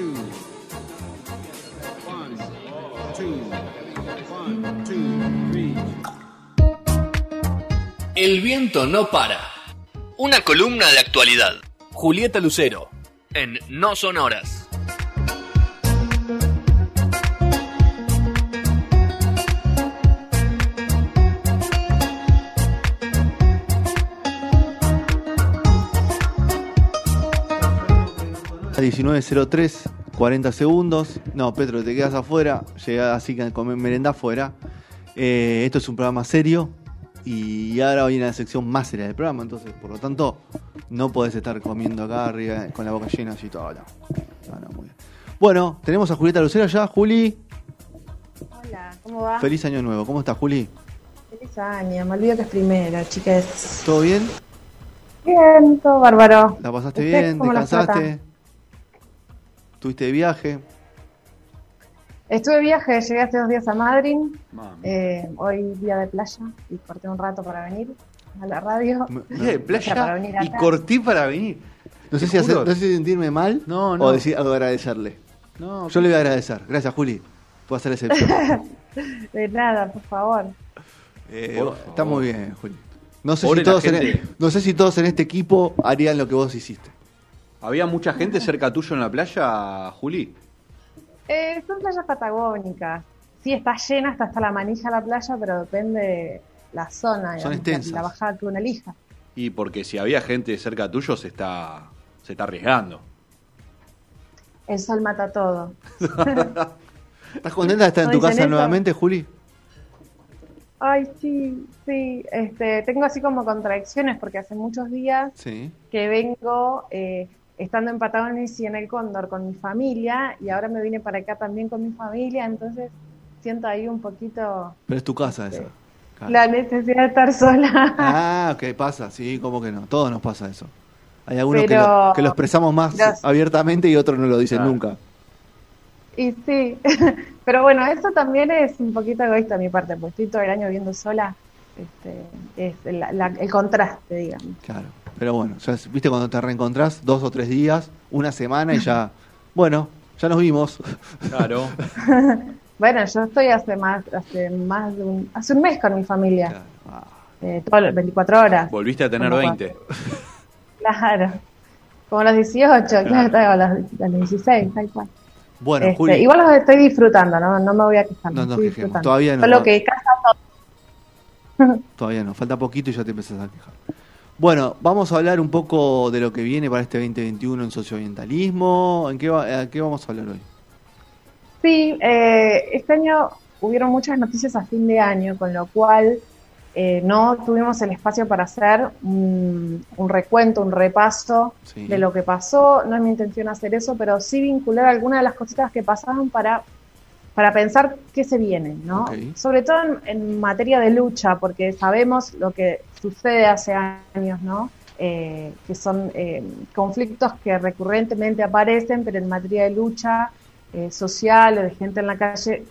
two. One, two, one, two, three. El viento no para. Una columna de actualidad. Julieta Lucero. En No Son Horas. A 19.03, 40 segundos. No, Petro, te quedas afuera. Llegás así que comer merenda afuera. Eh, esto es un programa serio. Y ahora viene la sección más seria del programa. Entonces, por lo tanto, no podés estar comiendo acá arriba con la boca llena así todo. No. No, no, muy bien. Bueno, tenemos a Julieta Lucero ya. Juli, Hola, ¿cómo va? feliz año nuevo. ¿Cómo estás, Juli? Feliz año, me olvido que es primera, chicas. ¿Todo bien? Bien, todo bárbaro. ¿La pasaste ¿Usted bien? ¿Descansaste? ¿Tuviste de viaje? Estuve de viaje, llegué hace dos días a Madrid. Eh, hoy día de playa y corté un rato para venir a la radio. Día de playa Para venir y corté para venir. No sé, si hacer- no sé si sentirme mal No, o no. decir, o agradecerle. No, Yo le voy a agradecer. Gracias, Juli. Puedo hacer excepción. De nada, por favor. Eh, Por está favor. muy bien, Juli. No sé, Pobre si la todos en, gente. no sé si todos en este equipo harían lo que vos hiciste. ¿Había mucha gente cerca tuyo en la playa, Juli? Eh, son playas patagónicas. Sí, está llena, está hasta la manija la playa, pero depende de la zona, Son digamos, extensas. la, la bajada que uno elija. Y porque si había gente cerca tuyo se está se está arriesgando. El sol mata todo. ¿Estás contenta de estar en ¿No tu casa nuevamente, Juli? Ay, sí, sí. Este, tengo así como contradicciones porque hace muchos días Sí. que vengo eh, estando en Patagones y en el Cóndor con mi familia y ahora me vine para acá también con mi familia, entonces siento ahí un poquito Pero es tu casa esa. Claro. la necesidad de estar sola. Ah, ok, pasa. Sí, ¿cómo que no? Todos nos pasa eso. Hay algunos que, lo, que lo expresamos más Los- abiertamente y otros no lo dicen Claro. nunca. Y sí, pero bueno, eso también es un poquito egoísta de mi parte, porque estoy todo el año viviendo sola. Este, es la- la- el contraste, digamos. Claro. Pero bueno, ya es- viste cuando te reencontrás dos o tres días, una semana y ya. Bueno, ya nos vimos. Claro. Bueno, yo estoy hace más, hace más de un, hace un mes con mi familia, Claro. Ah. eh, todas las 24 horas. Volviste a tener Como 20. Claro. Como los 18, claro, claro, los, los 16, tal cual. Bueno, Este, Juli. igual los estoy disfrutando, no, no me voy a quejar. No quejemos, disfrutando. todavía no. Solo que casa Todavía no, falta poquito y ya te empezás a quejar. Bueno, vamos a hablar un poco de lo que viene para este 2021 en socioambientalismo. ¿En qué, va- a qué vamos a hablar hoy? Sí, eh, este año hubieron muchas noticias a fin de año, con lo cual eh, no tuvimos el espacio para hacer un, un recuento, un repaso Sí. de lo que pasó. No es mi intención hacer eso, pero sí vincular algunas de las cositas que pasaron para, para pensar qué se viene, ¿no? Sobre todo en, en materia de lucha, porque sabemos lo que sucede hace años, ¿no? Eh, que son eh, conflictos que recurrentemente aparecen, pero en materia de lucha eh, social o de gente en la calle,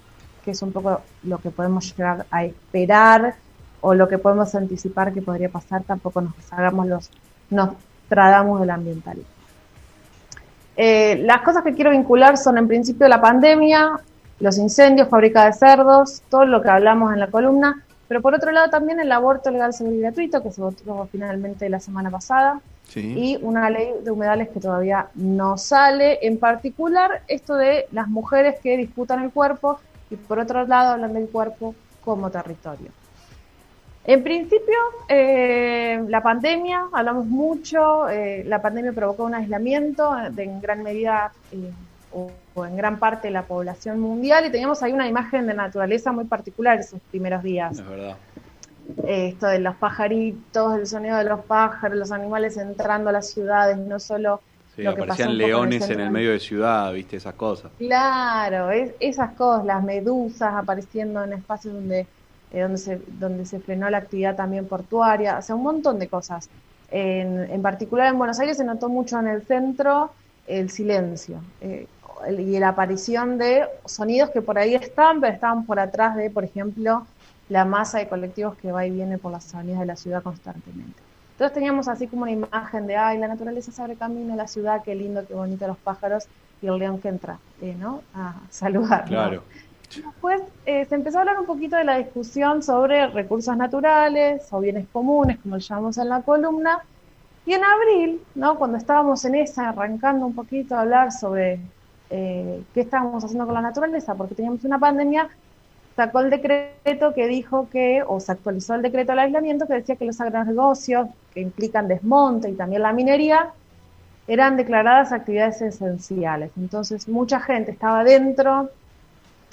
que es un poco lo que podemos llegar a esperar o lo que podemos anticipar que podría pasar, tampoco nos hagamos los, nos tradamos del ambientalismo. Eh, las cosas que quiero vincular son en principio la pandemia, los incendios, fábrica de cerdos, todo lo que hablamos en la columna, pero por otro lado también el aborto legal, seguro y gratuito, que se votó finalmente la semana pasada, Sí. y una ley de humedales que todavía no sale, en particular esto de las mujeres que disputan el cuerpo y por otro lado hablan del cuerpo como territorio. En principio, eh, la pandemia, hablamos mucho, eh, la pandemia provocó un aislamiento de en gran medida eh, o, en gran parte de la población mundial y teníamos ahí una imagen de naturaleza muy particular esos primeros días Es verdad. eh, esto de los pajaritos, el sonido de los pájaros, los animales entrando a las ciudades, no solo Sí, lo que pasó aparecían en el leones en el medio de ciudad, viste, esas cosas. Claro, es- esas cosas, las medusas apareciendo en espacios donde, eh, donde, se, donde se frenó la actividad también portuaria, o sea, un montón de cosas. En, en particular en Buenos Aires se notó mucho en el centro el silencio eh, y la aparición de sonidos que por ahí están, pero estaban por atrás de, por ejemplo, la masa de colectivos que va y viene por las avenidas de la ciudad constantemente. Entonces teníamos así como una imagen de, ay, la naturaleza se abre camino, la ciudad, qué lindo, qué bonito los pájaros, y el león que entra, eh, ¿no? A saludar. Claro. Después eh, se empezó a hablar un poquito de la discusión sobre recursos naturales o bienes comunes, como lo llamamos en la columna. Y en abril, ¿no? cuando estábamos en esa, arrancando un poquito a hablar sobre eh, qué estábamos haciendo con la naturaleza, porque teníamos una pandemia, sacó el decreto que dijo que, o se actualizó el decreto del aislamiento que decía que los agronegocios, que implican desmonte y también la minería, eran declaradas actividades esenciales. Entonces, mucha gente estaba dentro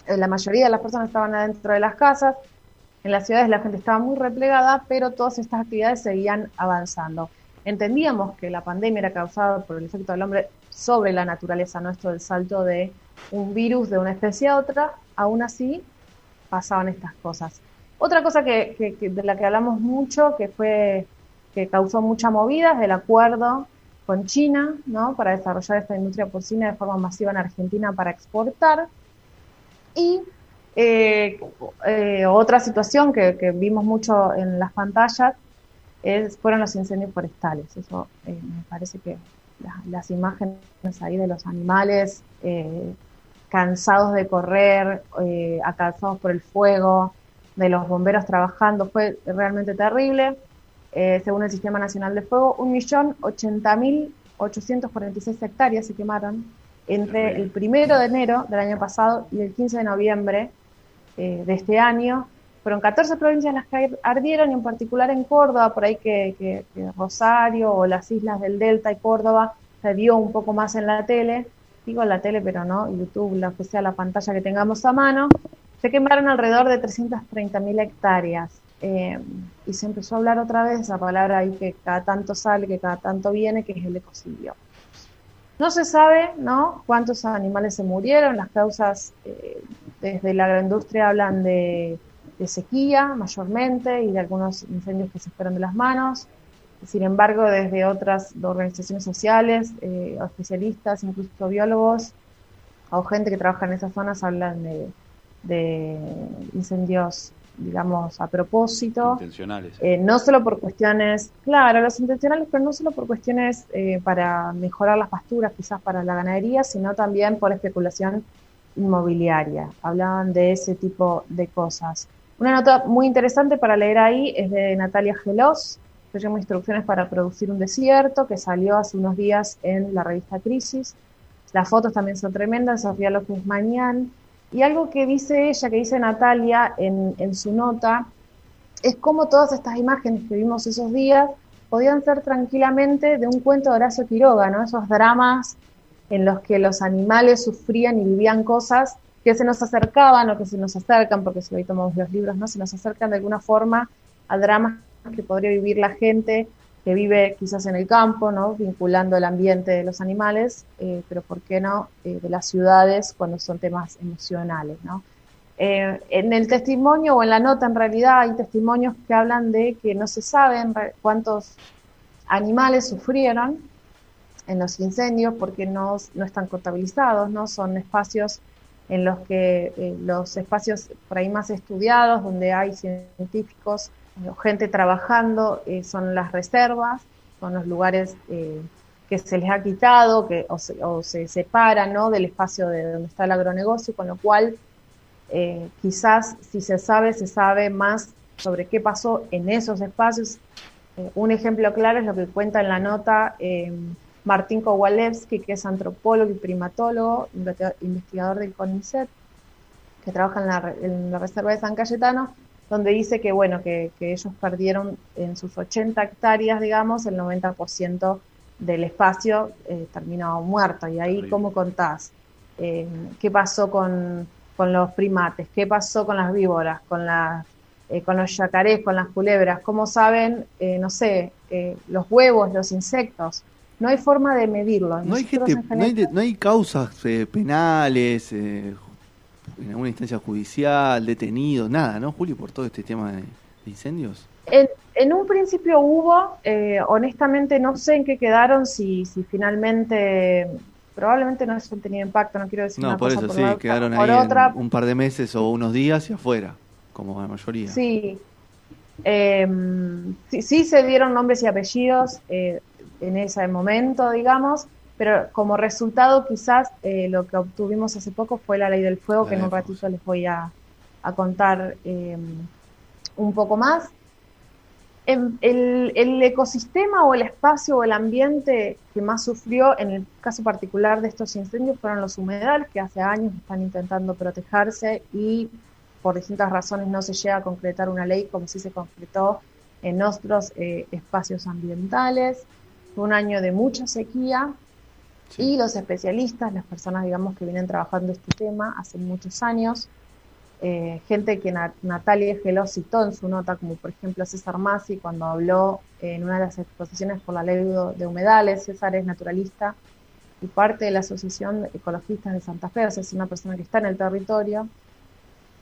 eh, la mayoría de las personas estaban adentro de las casas, en las ciudades la gente estaba muy replegada, pero todas estas actividades seguían avanzando. Entendíamos que la pandemia era causada por el efecto del hombre sobre la naturaleza, no esto del salto de un virus de una especie a otra, aún así pasaban estas cosas. Otra cosa que, de la que hablamos mucho, que fue que causó mucha movida, es el acuerdo con China, ¿no? Para desarrollar esta industria porcina de forma masiva en Argentina para exportar. Y eh, eh, otra situación que, vimos mucho en las pantallas es, fueron los incendios forestales. Eso eh, me parece que las imágenes ahí de los animales cansados de correr, acansados por el fuego, de los bomberos trabajando, fue realmente terrible. según el Sistema Nacional de Fuego, 1.080.846 hectáreas se quemaron entre el primero de enero del año pasado y el 15 de noviembre eh, de este año. Fueron 14 provincias las que ardieron, y en particular en Córdoba, por ahí que, Rosario o las islas del Delta y Córdoba se vio un poco más en la tele, digo en la tele, pero no, YouTube, la sea la pantalla que tengamos a mano, se quemaron alrededor de 330.000 hectáreas. Eh, y se empezó a hablar otra vez esa palabra ahí que cada tanto sale, que cada tanto viene, que es el ecocidio. No se sabe ¿no? cuántos animales se murieron, las causas eh, desde la agroindustria hablan de, sequía mayormente y de algunos incendios que se fueron de las manos. Sin embargo, desde otras organizaciones sociales, eh, especialistas, incluso biólogos o gente que trabaja en esas zonas hablan de incendios digamos, a propósito. Intencionales. Eh, no solo por cuestiones, claro, los intencionales, pero no solo por cuestiones eh, para mejorar las pasturas, quizás para la ganadería, sino también por especulación inmobiliaria. Hablaban de ese tipo de cosas. Una nota muy interesante para leer ahí es de Natalia Gelos, se llama Instrucciones para producir un desierto, que salió hace unos días en la revista Crisis. Las fotos también son tremendas, Sofía López Mañán, y algo que dice ella, que dice Natalia en, en su nota, es cómo todas estas imágenes que vimos esos días podían ser tranquilamente de un cuento de Horacio Quiroga, ¿no? Esos dramas en los que los animales sufrían y vivían cosas que se nos acercaban o que se nos acercan, porque si hoy tomamos los libros, ¿no? Se nos acercan de alguna forma a dramas que podría vivir la gente que vive quizás en el campo, ¿no? vinculando el ambiente de los animales, eh, pero ¿por qué no eh, de las ciudades cuando son temas emocionales? ¿no? Eh, en el testimonio o en la nota en realidad hay testimonios que hablan de que no se saben cuántos animales sufrieron en los incendios porque no, no están contabilizados, ¿no? son espacios en los que los espacios por ahí más estudiados, donde hay científicos gente trabajando, eh, son las reservas, son los lugares eh, que se les ha quitado que, o, se, separan ¿no? del espacio de donde está el agronegocio, con lo cual eh, quizás si se sabe, se sabe más sobre qué pasó en esos espacios. un ejemplo claro es lo que cuenta en la nota Martín Kowalewski, que es antropólogo y primatólogo, investigador del CONICET, que trabaja en la, en la Reserva de San Cayetano, donde dice que, bueno, que, ellos perdieron en sus 80 hectáreas, digamos, el 90% del espacio eh, terminó muerto. Y ahí, ¿cómo contás? Eh, ¿Qué pasó con, los primates? ¿Qué pasó con las víboras? ¿Con, las, eh, con los yacarés? ¿Con las culebras? ¿Cómo saben, no sé, los huevos, los insectos? No hay forma de medirlo. No hay, no, hay, no hay, causas penales, en alguna instancia judicial, detenido, nada, ¿no, Julio, por todo este tema de, incendios? En, un principio hubo, eh, honestamente no sé en qué quedaron, si, si finalmente, probablemente no han tenido impacto, no quiero decir no, por eso sí, quedaron ahí un par de meses o unos días y afuera, como la mayoría. Sí, em, sí, sí, se dieron nombres y apellidos eh, en ese momento, digamos, pero como resultado quizás eh, lo que obtuvimos hace poco fue la ley del fuego, La que en un ratito les voy a, a contar eh, un poco más. Em, El, el ecosistema o el espacio o el ambiente que más sufrió en el caso particular de estos incendios fueron los humedales, que hace años están intentando protegerse y por distintas razones no se llega a concretar una ley como sí se concretó en otros eh, espacios ambientales. Fue un año de mucha sequía y los especialistas, las personas, digamos, que vienen trabajando este tema hace muchos años, eh, gente que Na- Natalia Geló citó en su nota, como por ejemplo César Masi, cuando habló en una de las exposiciones por la ley de de humedales. César es naturalista y parte de la Asociación de Ecologistas de Santa Fe, o sea, es una persona que está en el territorio.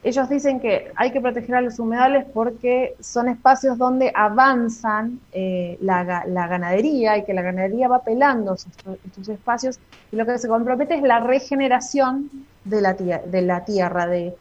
Ellos dicen que hay que proteger a los humedales porque son espacios donde avanzan eh, la, ga- la ganadería y que la ganadería va pelando estos, espacios y lo que se compromete es la regeneración de la, de la tierra, de,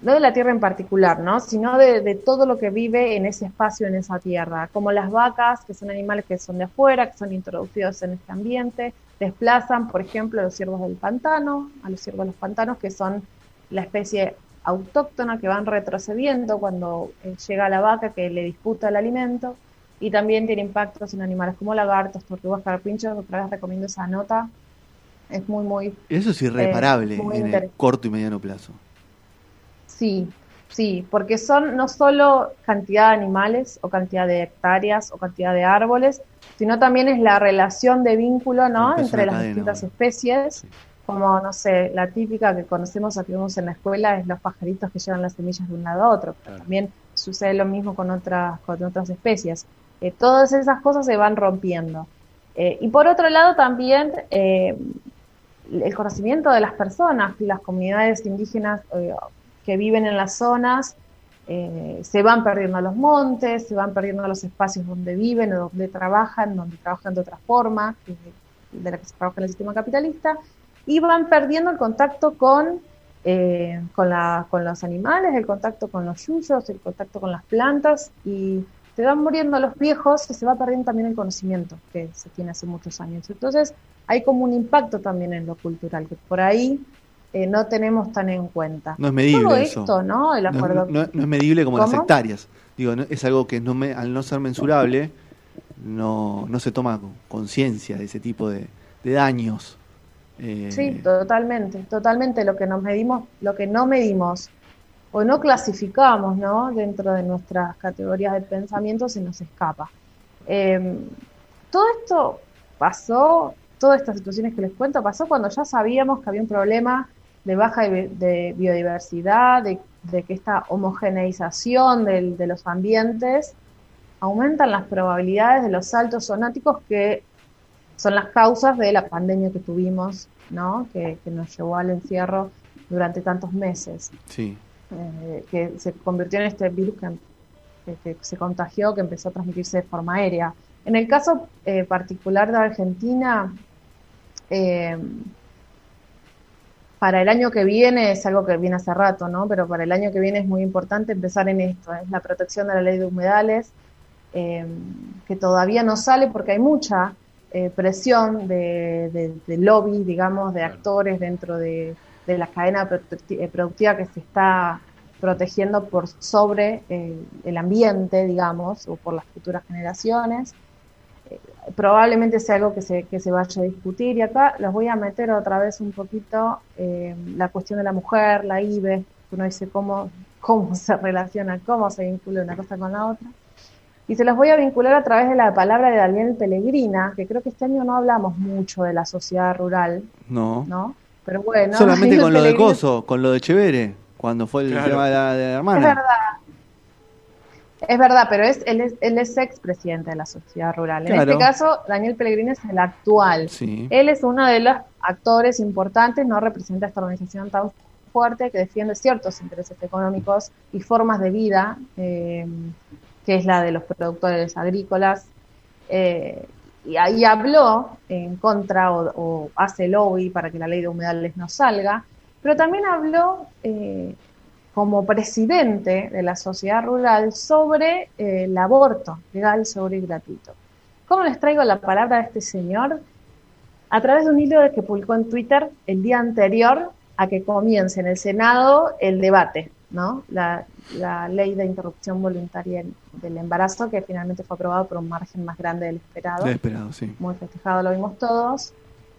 no de la tierra en particular, ¿no? sino de, de todo lo que vive en ese espacio, en esa tierra, como las vacas, que son animales que son de afuera, que son introducidos en este ambiente, desplazan, por ejemplo, a los ciervos del pantano, a los ciervos de los pantanos, que son la especie autóctona que van retrocediendo cuando eh, llega la vaca que le disputa el alimento y también tiene impactos en animales como lagartos, tortugas, carpinchos, otra vez recomiendo esa nota, es muy, muy Eso es irreparable muy en el corto y mediano plazo. Sí, sí, porque son no solo cantidad de animales o cantidad de hectáreas o cantidad de árboles, sino también es la relación de vínculo, ¿no? Entre las cadena, distintas bueno. especies, Sí. Como, no sé, la típica que conocemos o que vemos en la escuela es los pajaritos que llevan las semillas de un lado a otro. pero Claro. También sucede lo mismo con otras, con otras especies. Eh, todas esas cosas se van rompiendo. Eh, y por otro lado también eh, el conocimiento de las personas, las comunidades indígenas que viven en las zonas, se van perdiendo los montes, se van perdiendo los espacios donde viven o donde trabajan, donde trabajan de otra forma, de la que se trabaja en el sistema capitalista, y van perdiendo el contacto con, eh, con, la, con los animales, el contacto con los yuyos, el contacto con las plantas, y se van muriendo los viejos y se va perdiendo también el conocimiento que se tiene hace muchos años. Entonces, hay como un impacto también en lo cultural, que por ahí eh, no tenemos tan en cuenta. No es medible Todo eso. esto, ¿no? El No, acuerdo. no- no es medible como las hectáreas. Digo, no- es algo que no me- al no ser mensurable no, no se toma con- conciencia de ese tipo de, de daños. Eh, Sí, totalmente, totalmente. Lo que nos medimos, lo que no medimos o no clasificamos, ¿no? Dentro de nuestras categorías de pensamiento se nos escapa. Eh, todo esto pasó, todas estas situaciones que les cuento, pasó cuando ya sabíamos que había un problema de baja de, biodiversidad, de, de que esta homogeneización del- de los ambientes aumentan las probabilidades de los saltos zonáticos que son las causas de la pandemia que tuvimos, ¿no? Que, que nos llevó al encierro durante tantos meses, sí. eh, que se convirtió en este virus que, que- que se contagió, que empezó a transmitirse de forma aérea. En el caso eh, particular de Argentina, eh, para el año que viene, es algo que viene hace rato, ¿no? Pero para el año que viene es muy importante empezar en esto, es la protección de la ley de humedales, que todavía no sale porque hay mucha eh, presión de, de- de lobby, digamos, de actores dentro de, de la cadena eh, productiva que se está protegiendo por sobre eh, el ambiente, digamos, o por las futuras generaciones. Eh, probablemente sea algo que se, que se vaya a discutir y acá los voy a meter otra vez un poquito eh, la cuestión de la mujer, la IBE, uno dice cómo, cómo se relaciona, cómo se vincula una cosa con la otra. Y se los voy a vincular a través de la palabra de Daniel Pellegrina, que creo que este año no hablamos mucho de la sociedad rural, No. ¿no? Pero bueno. Solamente con lo de Coso, con lo de Chevere, cuando fue el Claro. tema de la, de la Es hermana. verdad. Es verdad, pero es, él, es, él es ex presidente de la sociedad rural. En este caso, Daniel Pellegrino es el actual. Sí. Él es uno de los actores importantes, no representa esta organización tan fuerte que defiende ciertos intereses económicos y formas de vida, eh, que es la de los productores agrícolas. Eh, y ahí habló en contra o, hace lobby para que la ley de humedales no salga, pero también habló eh, como presidente de la sociedad rural sobre eh, el aborto legal, seguro y gratuito. ¿Cómo les traigo la palabra de este señor? a través de un hilo que publicó en Twitter el día anterior a que comience en el Senado el debate, ¿no? La, ley de interrupción voluntaria del embarazo, que finalmente fue aprobado por un margen más grande del esperado. Del esperado, sí. Muy festejado, lo vimos todos.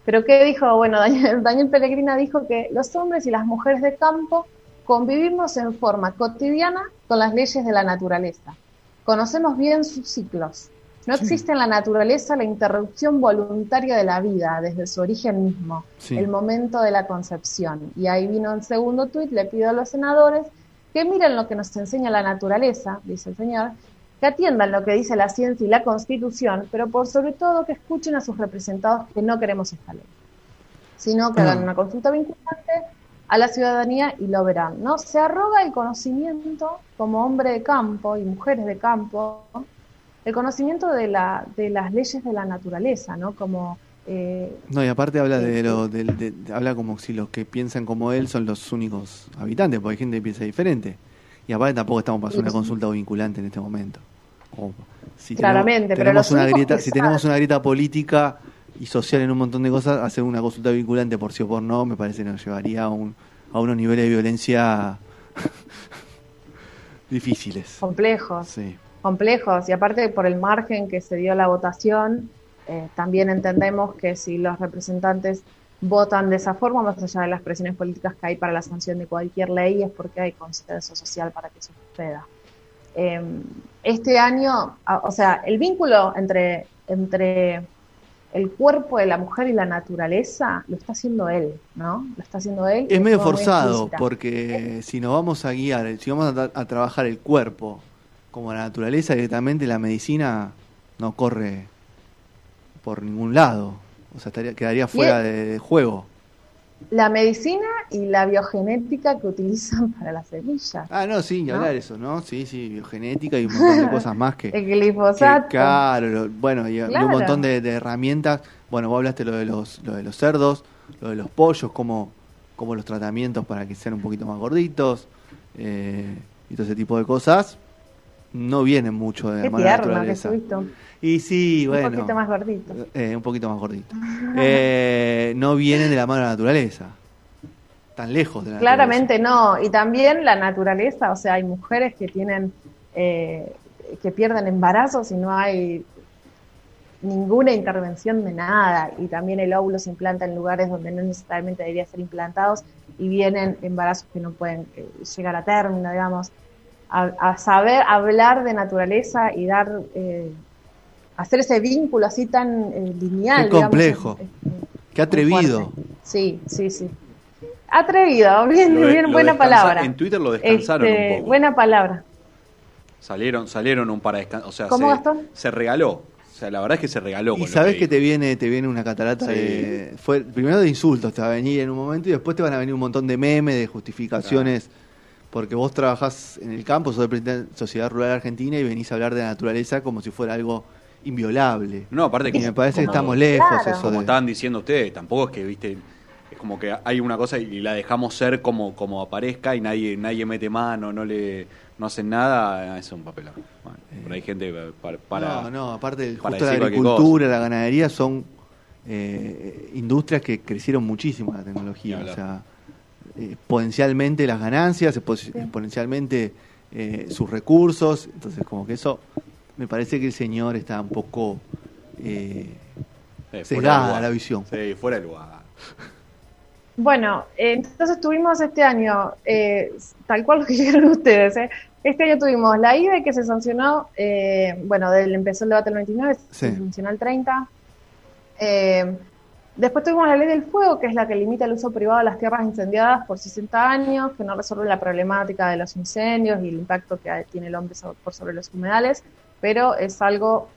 Pero ¿qué dijo? Bueno, Daniel, Daniel Pellegrina dijo que los hombres y las mujeres de campo convivimos en forma cotidiana con las leyes de la naturaleza. Conocemos bien sus ciclos. No existe en la naturaleza la interrupción voluntaria de la vida desde su origen mismo, el momento de la concepción. Y ahí vino el segundo tuit, le pido a los senadores que miren lo que nos enseña la naturaleza, dice el señor, que atiendan lo que dice la ciencia y la constitución, pero por sobre todo que escuchen a sus representados que no queremos esta ley, sino que hagan una consulta vinculante a la ciudadanía y lo verán, ¿no? Se arroga el conocimiento como hombre de campo y mujeres de campo, el conocimiento de, la, de las leyes de la naturaleza, ¿no? Como eh, no, y aparte habla de, lo, habla como si los que piensan como él son los únicos habitantes, porque hay gente que piensa diferente. Y aparte tampoco estamos para hacer una consulta vinculante en este momento. si Claramente, tenemos, una grieta, si tenemos una grieta política y social en un montón de cosas, hacer una consulta vinculante por sí o por no, me parece que nos llevaría a, un, a unos niveles de violencia difíciles. Complejos. Complejos. Y aparte por el margen que se dio la votación, eh, también entendemos que si los representantes votan de esa forma, más allá de las presiones políticas que hay para la sanción de cualquier ley, es porque hay consenso social para que eso suceda. Em, este año, o sea, el vínculo entre, entre el cuerpo de la mujer y la naturaleza lo está haciendo él, ¿no? Lo está haciendo él. Es medio forzado, porque si nos vamos a guiar, si vamos a, trabajar el cuerpo como la naturaleza, directamente la medicina no corre por ningún lado. O sea, quedaría fuera de, juego. La medicina y la biogenética que utilizan para las semillas. Ah, no, sí, hablar eso, ¿no? Sí, sí, biogenética y un montón de cosas más que. El glifosato. claro, bueno, y, un montón de, herramientas. Bueno, vos hablaste lo de los, lo de los cerdos, lo de los pollos, como los tratamientos para que sean un poquito más gorditos eh, y todo ese tipo de cosas. No vienen mucho de la naturaleza. Y sí, bueno. Un poquito más gordito. Eh, un poquito más gordito. Eh, no vienen de la mano de la naturaleza. Tan lejos de la Claramente no. Y también la naturaleza, o sea, hay mujeres que tienen, eh, que pierden embarazos y no hay ninguna intervención de nada. Y también el óvulo se implanta en lugares donde no necesariamente debería ser implantados y vienen embarazos que no pueden llegar a término, digamos. A, saber hablar de naturaleza y dar hacer ese vínculo así tan eh, lineal. Qué complejo. Qué atrevido. Sí, sí, sí. Atrevido, bien, bien buena palabra. En Twitter lo descansaron un este, poco. Buena palabra. Salieron, salieron un para descansar. O sea, ¿Cómo, se, se regaló. O sea, la verdad es que se regaló. Y sabes que, te viene, te viene una catarata de, fue primero de insultos te va a venir en un momento y después te van a venir un montón de memes, de justificaciones, porque vos trabajás en el campo, sos de presidente Sociedad Rural Argentina y venís a hablar de la naturaleza como si fuera algo inviolable. No, aparte que. me parece que estamos lejos eso. Como estaban diciendo ustedes, tampoco es que, viste, es como que hay una cosa y la dejamos ser como, como aparezca y nadie, nadie mete mano, no le no hacen nada, es un papel. Bueno, hay gente para, No, no, aparte justo la agricultura, la ganadería son eh, industrias que crecieron muchísimo la tecnología. O sea, exponencialmente las ganancias, exponencialmente eh, sus recursos. Entonces, como que eso me parece que el señor está un poco eh, cegada la visión. Sí, fuera de lugar. Bueno, entonces tuvimos este año, eh, tal cual lo que dijeron ustedes, ¿eh? este año tuvimos la IBE que se sancionó, eh, bueno, del, empezó el debate el 29, se sancionó el 30. Después tuvimos la ley del fuego, que es la que limita el uso privado de las tierras incendiadas por 60 años, que no resuelve la problemática de los incendios y el impacto que tiene el hombre por sobre los humedales pero es algo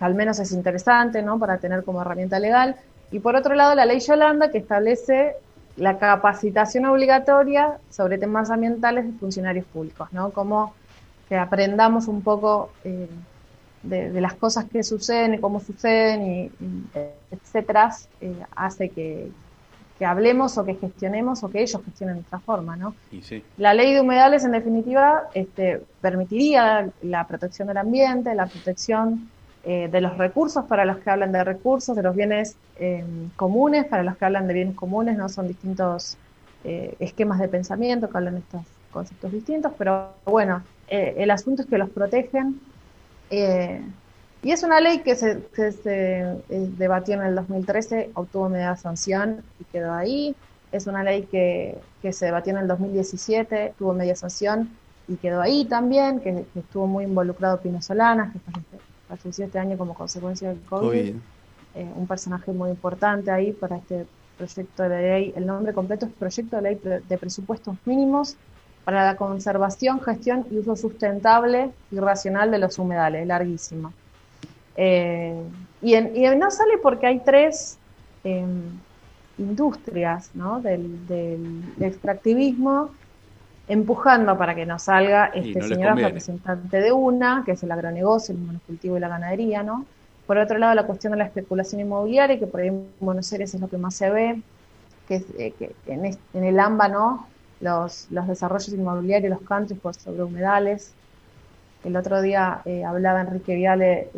que al menos es interesante, ¿no? Para tener como herramienta legal. Y por otro lado, la ley Yolanda, que establece la capacitación obligatoria sobre temas ambientales de funcionarios públicos, ¿no? Como que aprendamos un poco eh, de, las cosas que suceden y cómo suceden, y, etcétera, eh, hace que, que hablemos o que gestionemos o que ellos gestionen de otra forma, ¿no? La ley de humedales, en definitiva, este, permitiría la protección del ambiente, la protección eh, de los recursos para los que hablan de recursos, de los bienes eh, comunes para los que hablan de bienes comunes, ¿no? Son distintos eh, esquemas de pensamiento que hablan de estos conceptos distintos, pero bueno, el asunto es que los protegen. Y es una ley que se, se debatió en el 2013, obtuvo media sanción y quedó ahí. Es una ley que, que se debatió en el 2017, tuvo media sanción y quedó ahí también, que, estuvo muy involucrado Pino Solanas, que falleció este año como consecuencia del COVID. Eh, un personaje muy importante ahí para este proyecto de ley. El nombre completo es Proyecto de Ley de Presupuestos Mínimos para la Conservación, Gestión y Uso Sustentable y Racional de los Humedales, larguísimo. Eh, y, no sale porque hay tres em, industrias ¿no? del, del extractivismo empujando para que nos salga este señor representante de una, que es el agronegocio, el monocultivo y la ganadería, ¿no? Por otro lado, la cuestión de la especulación inmobiliaria, que por ahí en Buenos Aires es lo que más se ve, que, es, eh, que en, el AMBA, ¿no? Los, los desarrollos inmobiliarios, los countries por sobre humedales. El otro día eh, hablaba Enrique Viale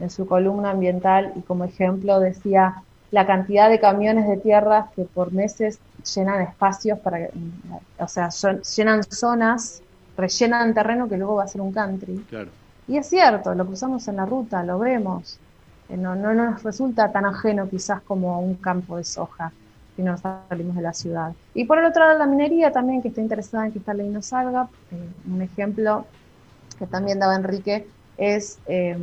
en su columna ambiental y como ejemplo decía la cantidad de camiones de tierra que por meses llenan espacios para, o sea, llenan zonas, rellenan terreno que luego va a ser un country. Y es cierto, lo cruzamos en la ruta, lo vemos. Eh, no, no, nos resulta tan ajeno quizás como un campo de soja si no salimos de la ciudad. Y por el otro lado, la minería también, que está interesada en que esta ley no salga. Eh, un ejemplo que también daba Enrique es eh,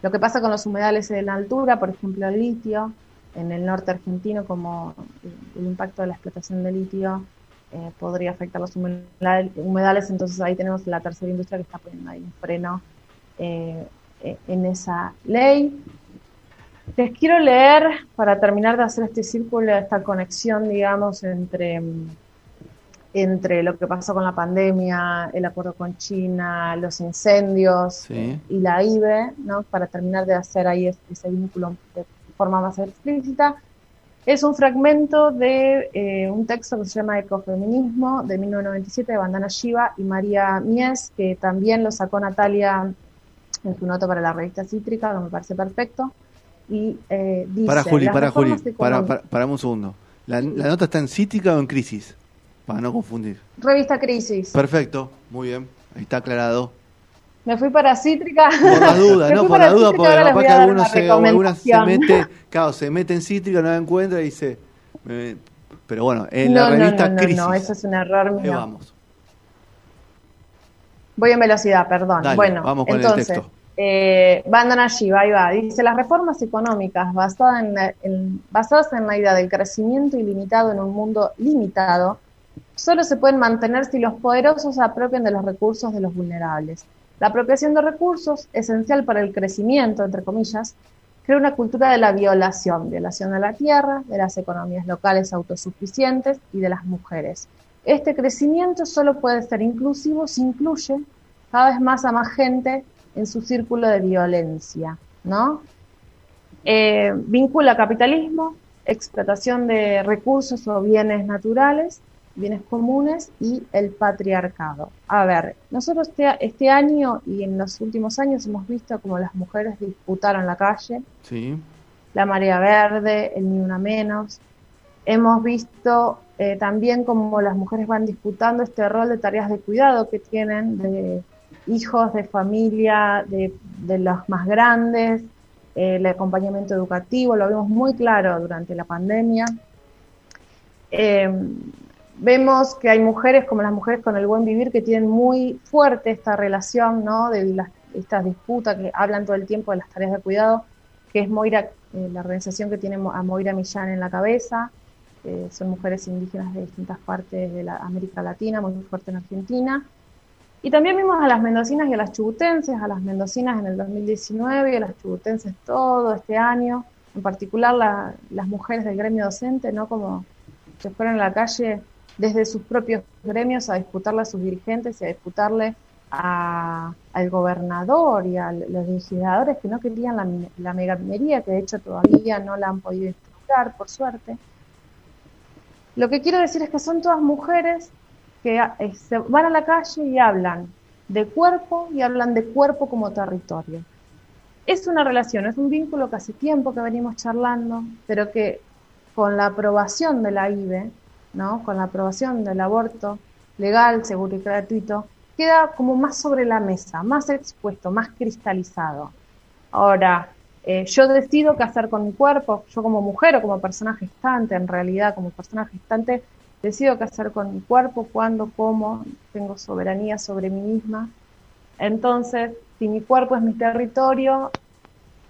lo que pasa con los humedales en la altura, por ejemplo, el litio en el norte argentino, como el impacto de la explotación de litio eh, podría afectar los humedales, entonces ahí tenemos la tercera industria que está poniendo ahí un freno eh, en esa ley. Les quiero leer, para terminar de hacer este círculo, esta conexión, digamos, entre, entre lo que pasó con la pandemia, el acuerdo con China, los incendios y la IBE, ¿no? para terminar de hacer ahí ese vínculo de forma más explícita, es un fragmento de eh, un texto que se llama Ecofeminismo de 1997 de Bandana Shiva y María Mies, que también lo sacó Natalia en su nota para la revista Cítrica, que me parece perfecto. Y eh, dice, para Juli, para Juli, para, para, un segundo. ¿La, nota está en Cítrica o en Crisis? Para no confundir. Revista Crisis. Perfecto, muy bien, ahí está aclarado. Me fui para Cítrica. Por la duda, ¿no? Por la duda, porque capaz que algunos se, alguna se mete, claro, se mete en Cítrica, no la encuentra y dice. pero bueno, en la revista no, no, Crisis. No, eso es un error mío. vamos. Voy en velocidad, perdón. bueno, vamos con entonces, el texto. Eh, Bandana Shiva, ahí va. Dice: Las reformas económicas basadas en, la idea del crecimiento ilimitado en un mundo limitado solo se pueden mantener si los poderosos se apropian de los recursos de los vulnerables. La apropiación de recursos, esencial para el crecimiento, entre comillas, crea una cultura de la violación, violación de la tierra, de las economías locales autosuficientes y de las mujeres. Este crecimiento solo puede ser inclusivo si incluye cada vez más a más gente en su círculo de violencia, ¿no? Eh, vincula capitalismo, explotación de recursos o bienes naturales bienes comunes y el patriarcado. A ver, nosotros este, este, año y en los últimos años hemos visto como las mujeres disputaron la calle, sí. la marea verde, el ni una menos. Hemos visto eh, también como las mujeres van disputando este rol de tareas de cuidado que tienen de hijos, de familia, de, de los más grandes, eh, el acompañamiento educativo, lo vimos muy claro durante la pandemia. Eh, vemos que hay mujeres como las mujeres con el buen vivir que tienen muy fuerte esta relación, ¿no? De las, estas disputas que hablan todo el tiempo de las tareas de cuidado, que es Moira, eh, la organización que tiene a Moira Millán en la cabeza. son mujeres indígenas de distintas partes de América Latina, muy fuerte en Argentina. Y también vimos a las mendocinas y a las chubutenses, a las mendocinas en el 2019 y a las chubutenses todo este año, en particular las mujeres del gremio docente, ¿no? Como que fueron a la calle desde sus propios gremios a disputarle a sus dirigentes y a disputarle al gobernador y a los legisladores que no querían la, la megaminería, que de hecho todavía no la han podido instaurar, por suerte. Lo que quiero decir es que son todas mujeres que eh, van a la calle y hablan de cuerpo y hablan de cuerpo como territorio. es una relación, es un vínculo que hace tiempo que venimos charlando, pero que con la aprobación de la IBE, ¿no? con la aprobación del aborto legal, seguro y gratuito, queda como más sobre la mesa, más expuesto, más cristalizado. Ahora, eh, yo decido qué hacer con mi cuerpo, yo como mujer o como persona gestante, en realidad como persona gestante, decido qué hacer con mi cuerpo, cuándo, cómo, tengo soberanía sobre mí misma. Entonces, si mi cuerpo es mi territorio,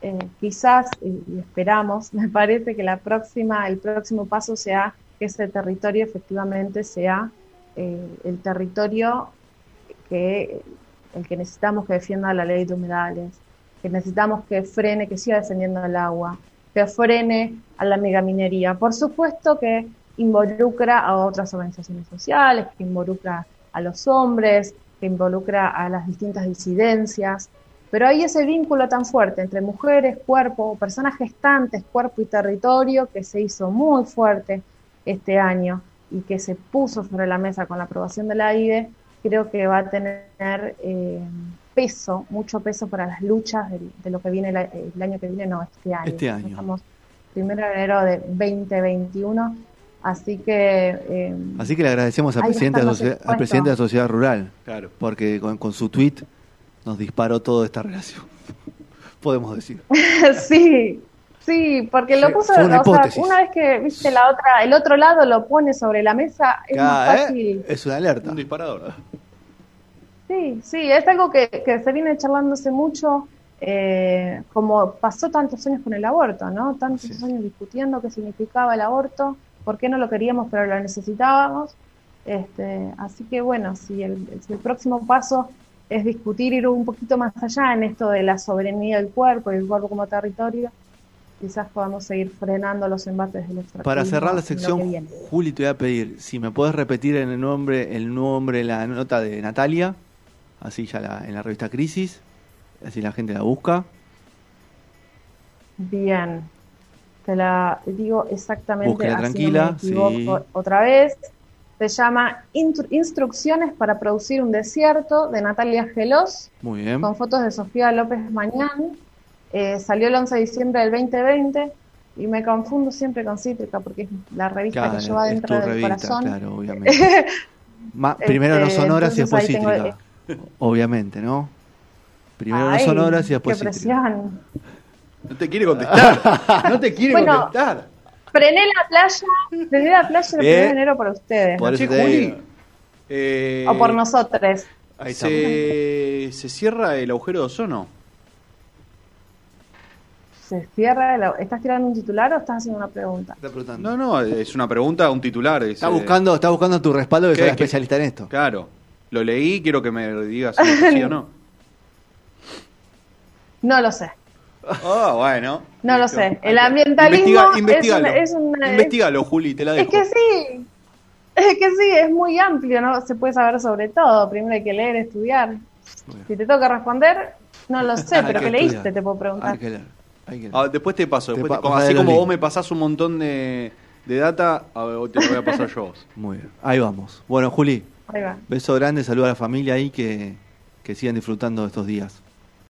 eh, quizás, y, esperamos, me parece que la próxima, el próximo paso sea que ese territorio efectivamente sea eh, el territorio que el que necesitamos que defienda la ley de humedales, que necesitamos que frene, que siga defendiendo el agua, que frene a la megaminería. Por supuesto que involucra a otras organizaciones sociales, que involucra a los hombres, que involucra a las distintas disidencias, pero hay ese vínculo tan fuerte entre mujeres, cuerpo, personas gestantes, cuerpo y territorio que se hizo muy fuerte este año y que se puso sobre la mesa con la aprobación de la AIDE, creo que va a tener eh, peso, mucho peso para las luchas de, lo que viene el, año que viene, no, este año. Este año. Estamos primero de enero de 2021 Así que... Eh, Así que le agradecemos al presidente, de la al presidente de la Sociedad Rural, claro. porque con, su tweet nos disparó toda esta relación, podemos decir. sí, sí, porque lo puso, una, o sea, una vez que viste la otra, el otro lado lo pone sobre la mesa, es más ¿eh? fácil. Es una alerta. Un disparador. Sí, sí, es algo que, que se viene charlándose mucho. Eh, como pasó tantos años con el aborto, ¿no? Tantos años discutiendo qué significaba el aborto, por qué no lo queríamos, pero lo necesitábamos. Este, así que bueno, si el, el próximo paso es discutir, ir un poquito más allá en esto de la soberanía del cuerpo y el cuerpo como territorio, quizás podamos seguir frenando los embates del extractivismo. Para cerrar la sección, Juli, te voy a pedir, si me puedes repetir en el nombre, el nombre, la nota de Natalia, así ya la, en la revista Crisis, así la gente la busca. Bien, te la digo exactamente así tranquila, otra vez. Se llama Instrucciones para producir un desierto de Natalia Gelos. Muy bien. Con fotos de Sofía López Mañán. Eh, salió el 11 de diciembre del 2020 y me confundo siempre con Cítrica porque es la revista que lleva dentro del corazón. Claro, obviamente. primero no sonoras y después Cítrica. Obviamente, ¿no? Primero no sonoras y después Cítrica. No te quiere contestar. no te quiere contestar. Frené la playa, frené la playa el 1 de enero para ustedes. Por eh, o por nosotros. se, ¿Se cierra el agujero de ozono? ¿Se cierra el ¿Estás tirando un titular o estás haciendo una pregunta? No, no, es una pregunta, un titular. está, buscando, está buscando tu respaldo de que especialista en esto. Claro. Lo leí, quiero que me digas si sí o no. No lo sé. Ah, bueno. No lo sé. El ambientalismo es, una, Investígalo, Juli, te la dejo. Es que sí. Es que sí, es muy amplio, ¿no? Se puede saber sobre todo. Primero hay que leer, estudiar. Si te toca responder, no lo sé, pero que, leíste, te puedo preguntar. Ah, después te paso. Después así como vos me pasás un montón de, de data, a ver, te lo voy a pasar yo vos. Muy bien. Ahí vamos. Bueno, Juli. Beso grande, saluda a la familia ahí que, que sigan disfrutando de estos días.